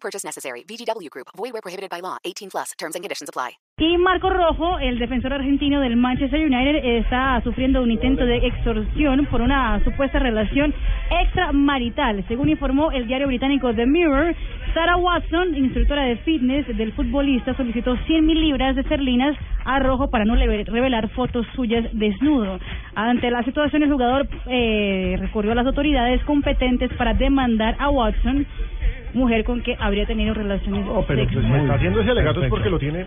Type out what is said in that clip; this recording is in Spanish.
Purchase necessary. VGW Group. Void where prohibited by law. 18 plus. Terms and conditions apply. Y Marco Rojo, el defensor argentino del Manchester United, está sufriendo un intento de extorsión por una supuesta relación extramarital. Según informó el diario británico The Mirror, Sarah Watson, instructora de fitness del futbolista, solicitó 100 mil libras de esterlinas a Rojo para no revelar fotos suyas desnudo. Ante la situación, el jugador eh, recurrió a las autoridades competentes para demandar a Watson, mujer con que habría tenido relaciones No, pero pues, si sexuales. está haciendo ese alegato es porque lo tiene